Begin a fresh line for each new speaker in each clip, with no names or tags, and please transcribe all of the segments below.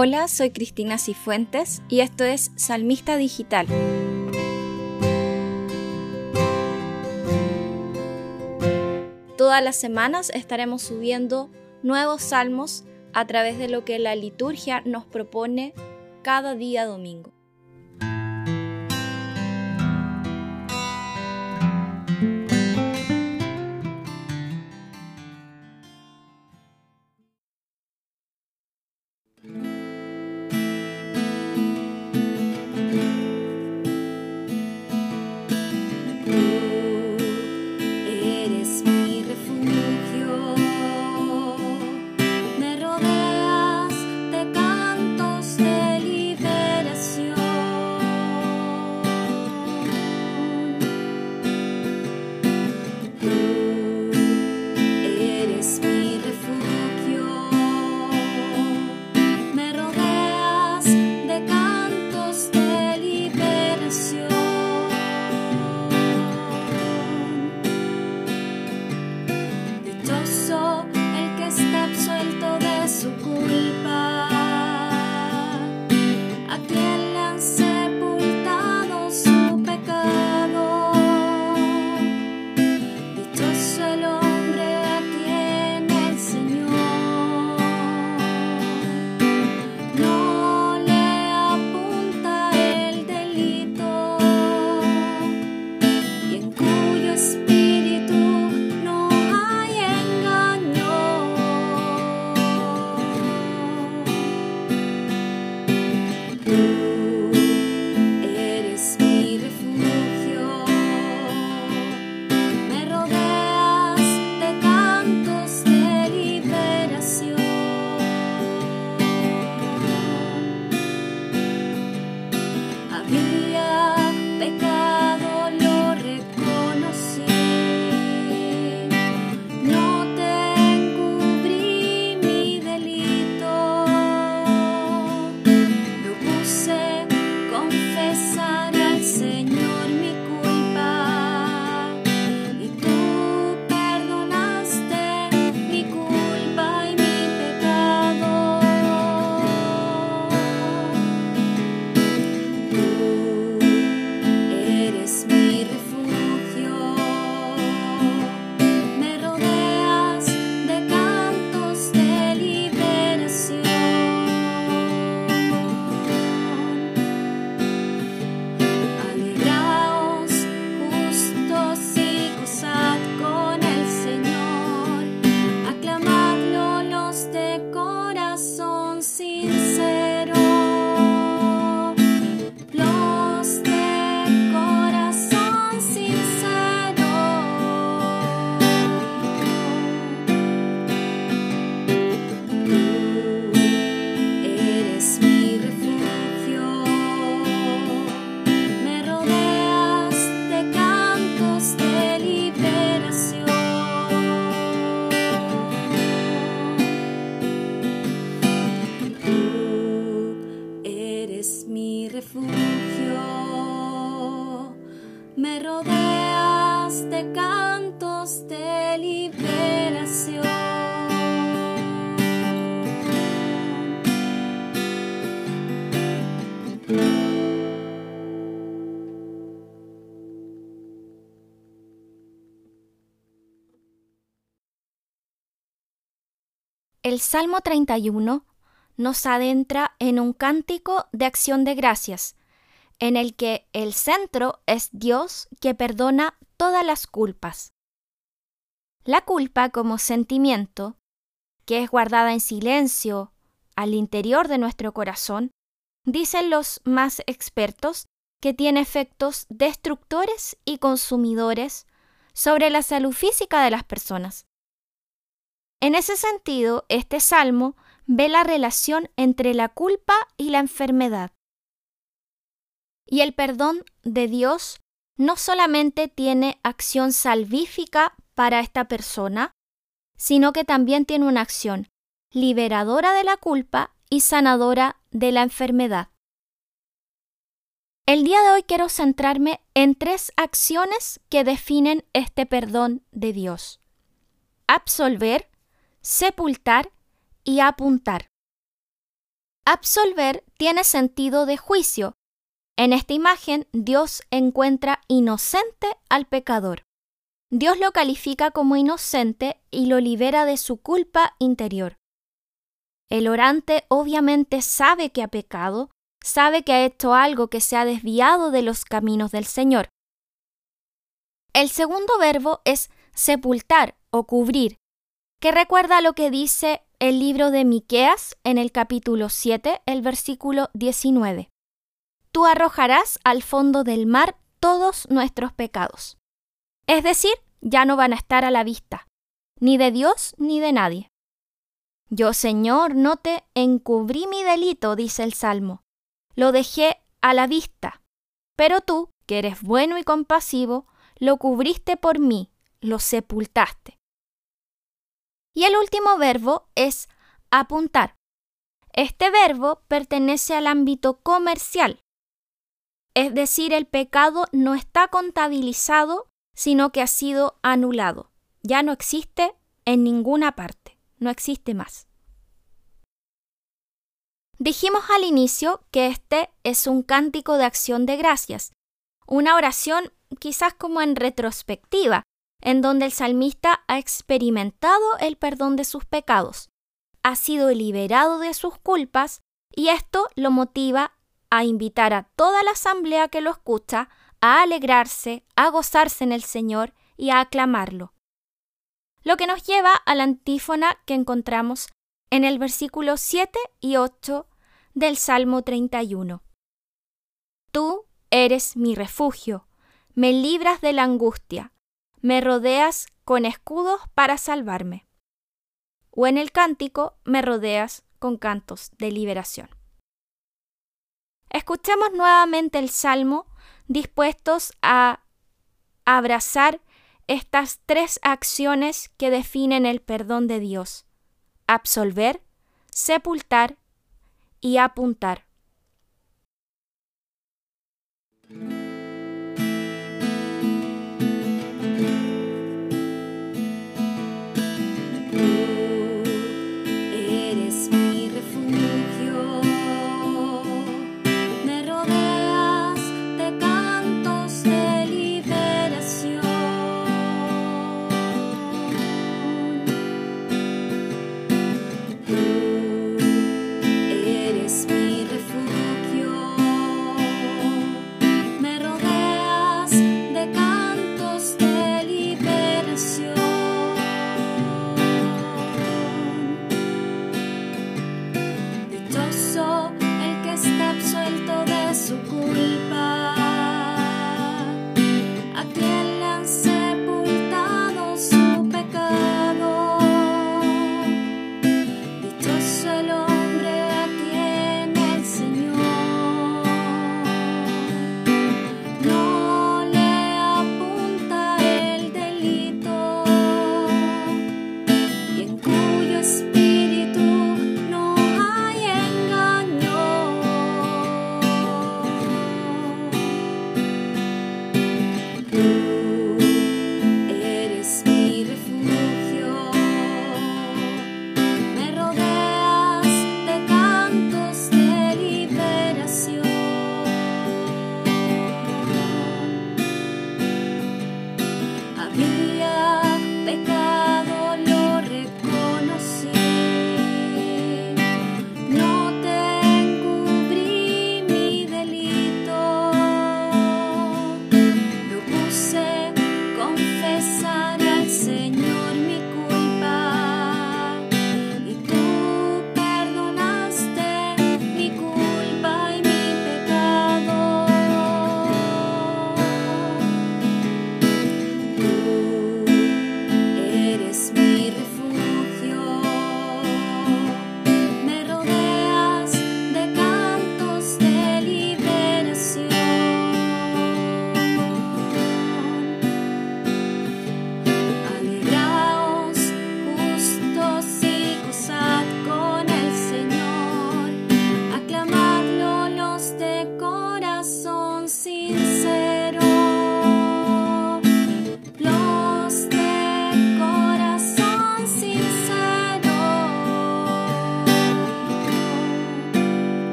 Hola, soy Cristina Cifuentes y esto es Salmista Digital. Todas las semanas estaremos subiendo nuevos salmos a través de lo que la liturgia nos propone cada día domingo.
Me rodeas de cantos de liberación.
El Salmo 31 nos adentra en un cántico de acción de gracias en el que el centro es Dios que perdona todas las culpas. La culpa como sentimiento, que es guardada en silencio al interior de nuestro corazón, dicen los más expertos que tiene efectos destructores y consumidores sobre la salud física de las personas. En ese sentido, este salmo ve la relación entre la culpa y la enfermedad. Y el perdón de Dios no solamente tiene acción salvífica para esta persona, sino que también tiene una acción liberadora de la culpa y sanadora de la enfermedad. El día de hoy quiero centrarme en tres acciones que definen este perdón de Dios. Absolver, sepultar y apuntar. Absolver tiene sentido de juicio. En esta imagen, Dios encuentra inocente al pecador. Dios lo califica como inocente y lo libera de su culpa interior. El orante obviamente sabe que ha pecado, sabe que ha hecho algo que se ha desviado de los caminos del Señor. El segundo verbo es sepultar o cubrir, que recuerda lo que dice el libro de Miqueas en el capítulo 7, el versículo 19. Tú arrojarás al fondo del mar todos nuestros pecados. Es decir, ya no van a estar a la vista, ni de Dios ni de nadie. Yo, Señor, no te encubrí mi delito, dice el Salmo, lo dejé a la vista, pero tú, que eres bueno y compasivo, lo cubriste por mí, lo sepultaste. Y el último verbo es apuntar. Este verbo pertenece al ámbito comercial, es decir, el pecado no está contabilizado, sino que ha sido anulado. Ya no existe en ninguna parte, no existe más. Dijimos al inicio que este es un cántico de acción de gracias, una oración quizás como en retrospectiva, en donde el salmista ha experimentado el perdón de sus pecados, ha sido liberado de sus culpas y esto lo motiva a invitar a toda la asamblea que lo escucha a alegrarse, a gozarse en el Señor y a aclamarlo. Lo que nos lleva a la antífona que encontramos en el versículo 7 y 8 del Salmo 31. Tú eres mi refugio, me libras de la angustia, me rodeas con escudos para salvarme. O en el cántico me rodeas con cantos de liberación. Escuchemos nuevamente el Salmo dispuestos a abrazar estas tres acciones que definen el perdón de Dios. Absolver, sepultar y apuntar.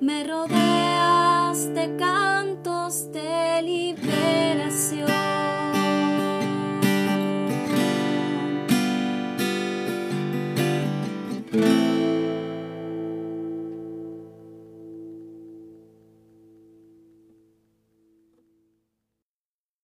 me rodea.